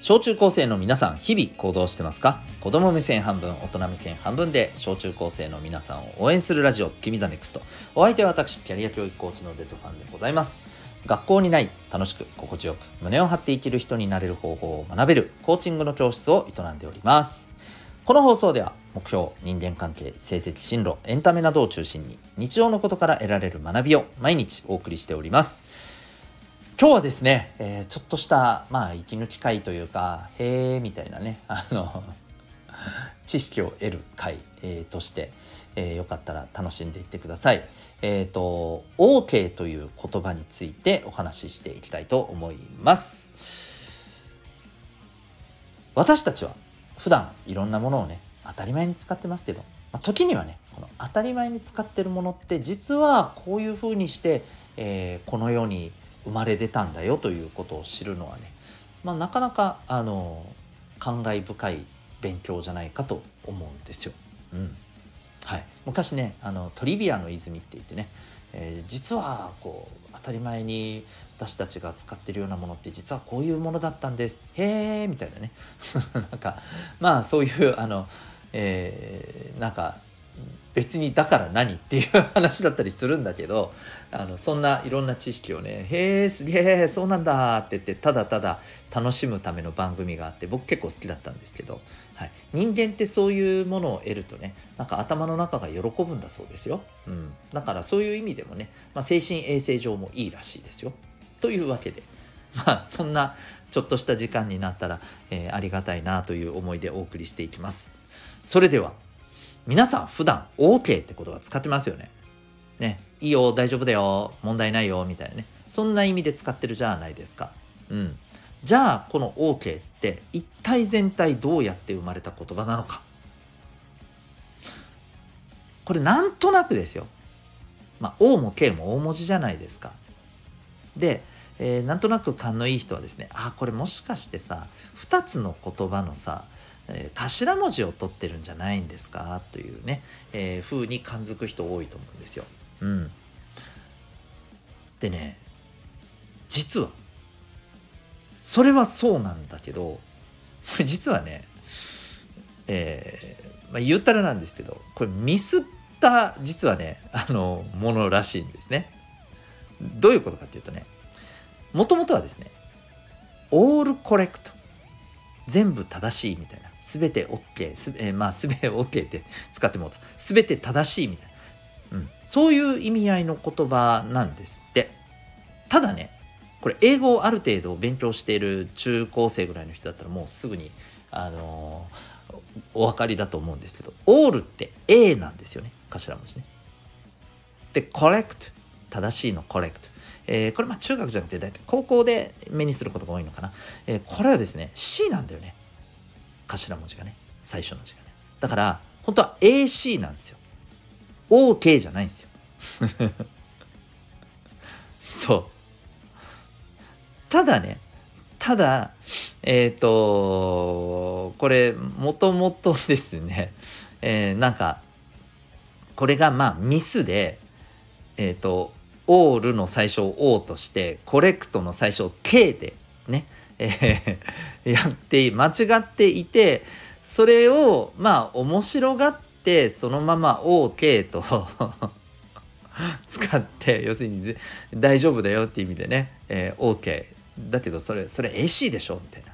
小中高生の皆さん、日々行動してますか？子供目線半分、大人目線半分で、小中高生の皆さんを応援するラジオ、君ザネクスト。お相手は私、キャリア教育コーチのデトさんでございます。学校にない、楽しく、心地よく、胸を張って生きる人になれる方法を学べる、コーチングの教室を営んでおります。この放送では、目標、人間関係、成績、進路、エンタメなどを中心に、日常のことから得られる学びを毎日お送りしております。今日はですね、えー、ちょっとしたまあ息抜き会というかへえみたいなね あの知識を得る会、えー、として、えー、よかったら楽しんでいってください。えっ、ー、と OK という言葉についてお話ししていきたいと思います。私たちは普段いろんなものをね当たり前に使ってますけど、まあ、時にはねこの当たり前に使ってるものって実はこういうふうにして、えー、この世に生まれ出たんだよということを知るのはね、まあ、なかなかあの感慨深い勉強じゃないかと思うんですよ。うん。はい、昔ねあのトリビアの泉って言ってね、えー、実はこう当たり前に私たちが使ってるようなものって実はこういうものだったんです。へえみたいなね。なんかまあそういうあの、えー、なんか別にだから何っていう話だったりするんだけどあのそんないろんな知識をね「へえすげえそうなんだ」って言ってただただ楽しむための番組があって僕結構好きだったんですけど、はい、人間ってそういうものを得るとねなんか頭の中が喜ぶんだそうですよ、うん、だからそういう意味でもね、まあ、精神衛生上もいいらしいですよ。というわけで まあそんなちょっとした時間になったら、えー、ありがたいなという思いでお送りしていきます。それでは皆さん普段 OK って言葉使ってますよね？ね、いいよ、大丈夫だよ、問題ないよ、みたいなね。そんな意味で使ってるじゃないですか。うん。じゃあ、この OK って一体全体どうやって生まれた言葉なのか。これなんとなくですよ。まあ、O も K も大文字じゃないですか。で、えー、なんとなく勘のいい人はですね、あ、これもしかしてさ、2つの言葉のさ、え、頭文字を取ってるんじゃないんですか？というね、えー、風に感づく人多いと思うんですよ。うん。でね、実は、それはそうなんだけど、実はね、えー、まあ、言ったらなんですけど、これミスった実はね、あの、ものらしいんですね。どういうことかっていうとね、もともとはですね、オールコレクト。全部正しいみたいな。すべて OK す、えー、まあすべて OK って使ってもうた。すべて正しいみたいな、うん、そういう意味合いの言葉なんですって。ただねこれ英語をある程度勉強している中高生ぐらいの人だったらもうすぐにあのー、お分かりだと思うんですけど all って A なんですよね。頭文字ね。で correct 正しいの correct えー、これまあ中学じゃなくて大体高校で目にすることが多いのかな、えー、これはですね C なんだよね。頭文字がね。最初の字がね。だから本当は AC なんですよ。OK じゃないんですよ。そう。ただねただえっ、ー、とこれもともとですね、えー、なんかこれがまあミスでえっ、ー、とオールの最初を O としてコレクトの最初を K でねえー、やって間違っていてそれをまあ面白がってそのまま OK と 使って要するに大丈夫だよっていう意味でね、えー、OK だけどそれそれ AC でしょみたいな。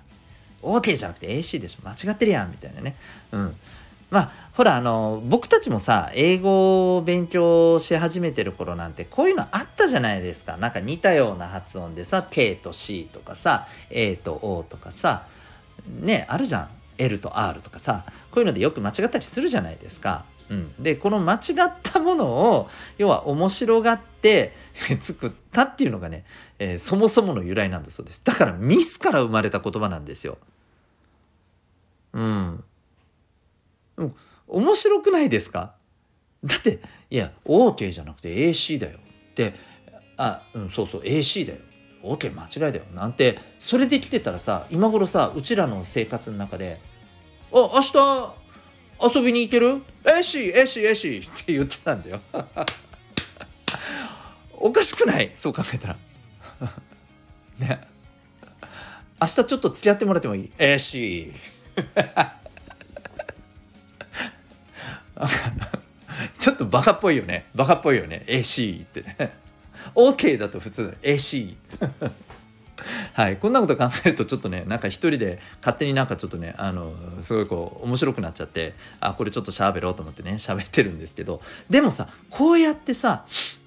OK じゃなくて AC でしょ。間違ってるやんみたいなね。うん。まあほらあの僕たちもさ英語を勉強し始めてる頃なんてこういうのあったじゃないですか。なんか似たような発音でさ K と C とかさ A と O とかさ。ねあるじゃん。L と R とかさ。こういうのでよく間違ったりするじゃないですか。うん、でこの間違ったものを要は面白がって 作ったっていうのがね、えー、そもそもの由来なんだそうです。だからミスから生まれた言葉なんですよ。うん。うん、面白くないですか？だっていや OK じゃなくて AC だよってあうんそうそう AC だよ。OK 間違いだよ。なんてそれで来てたらさ今頃さうちらの生活の中で「あ明日遊びに行ける ?AC AC AC」って言ってたんだよ。おかしくない？そう考えたら。ね。明日ちょっと付き合ってもらってもいい？えー、し ちょっとバカっぽいよね。バカっぽいよね。AC ってね。OK だと普通 AC はい。こんなこと考えるとちょっとねなんか一人で勝手になんかちょっとねあのすごいこう面白くなっちゃってあこれちょっと喋ろうと思ってね喋ってるんですけど。でもさこうやってさ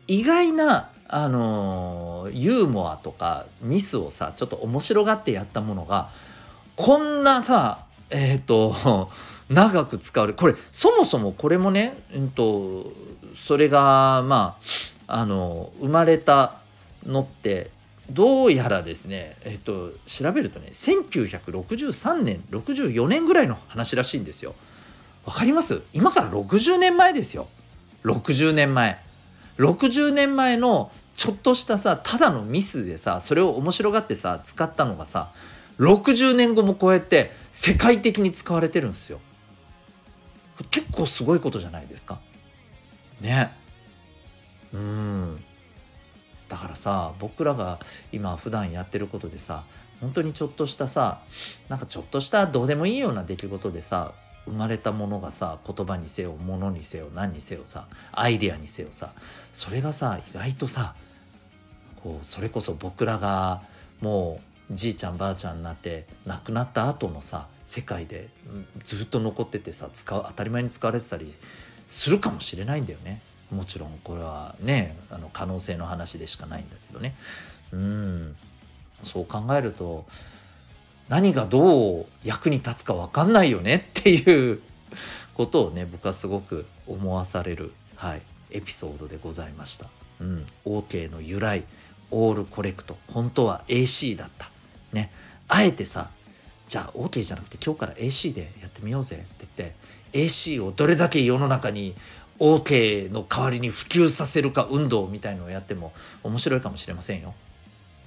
意外なあのユーモアとかミスをさちょっと面白がってやったものがこんなさえっ、ー、と長く使われこれそもそもこれもね、うんと、それがまああの生まれたのってどうやらですね、えっ、と、調べるとね1963年64年ぐらいの話らしいんですよ。わかります？今から60年前ですよ。60年前。60年前のちょっとしたさただのミスでさそれを面白がってさ使ったのがさ60年後もこうやって世界的に使われてるんですよ。結構すごいことじゃないですか。ね。うんだからさ僕らが今普段やってることでさ本当にちょっとしたさなんかちょっとしたどうでもいいような出来事でさ生まれたものがさ言葉にせよ物にせよ何にせよさアイデアにせよさそれがさ意外とさこうそれこそ僕らがもうじいちゃんばあちゃんになって亡くなった後のさ世界でずっと残っててさ使う当たり前に使われてたりするかもしれないんだよね。もちろんこれはねあの可能性の話でしかないんだけどね。うん。そう考えると何がどう役に立つか分かんないよねっていうことをね僕はすごく思わされる、はい、エピソードでございました。うん、OK の由来オールコレクト本当は AC だった。ねあえてさじゃあ OK じゃなくて今日から AC でやってみようぜって言って AC をどれだけ世の中に OK の代わりに普及させるか運動みたいのをやっても面白いかもしれませんよ。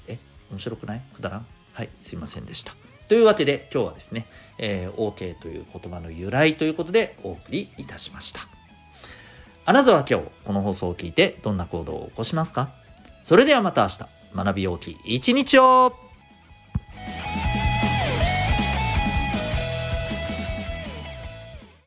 え面白くない？くだらん？はいすいませんでした。というわけで今日はですね、えー、OK という言葉の由来ということでお送りいたしました。あなたは今日この放送を聞いてどんな行動を起こしますか？それではまた明日学び大きい一日を